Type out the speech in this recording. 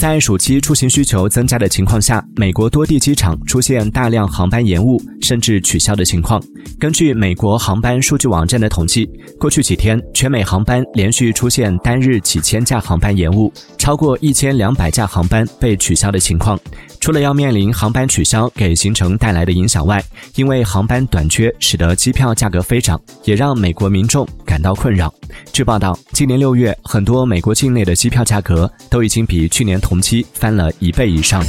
在暑期出行需求增加的情况下，美国多地机场出现大量航班延误甚至取消的情况。根据美国航班数据网站的统计，过去几天全美航班连续出现单日几千架航班延误，超过一千两百架航班被取消的情况。除了要面临航班取消给行程带来的影响外，因为航班短缺使得机票价格飞涨，也让美国民众感到困扰。据报道，今年六月，很多美国境内的机票价格都已经比去年同期翻了一倍以上。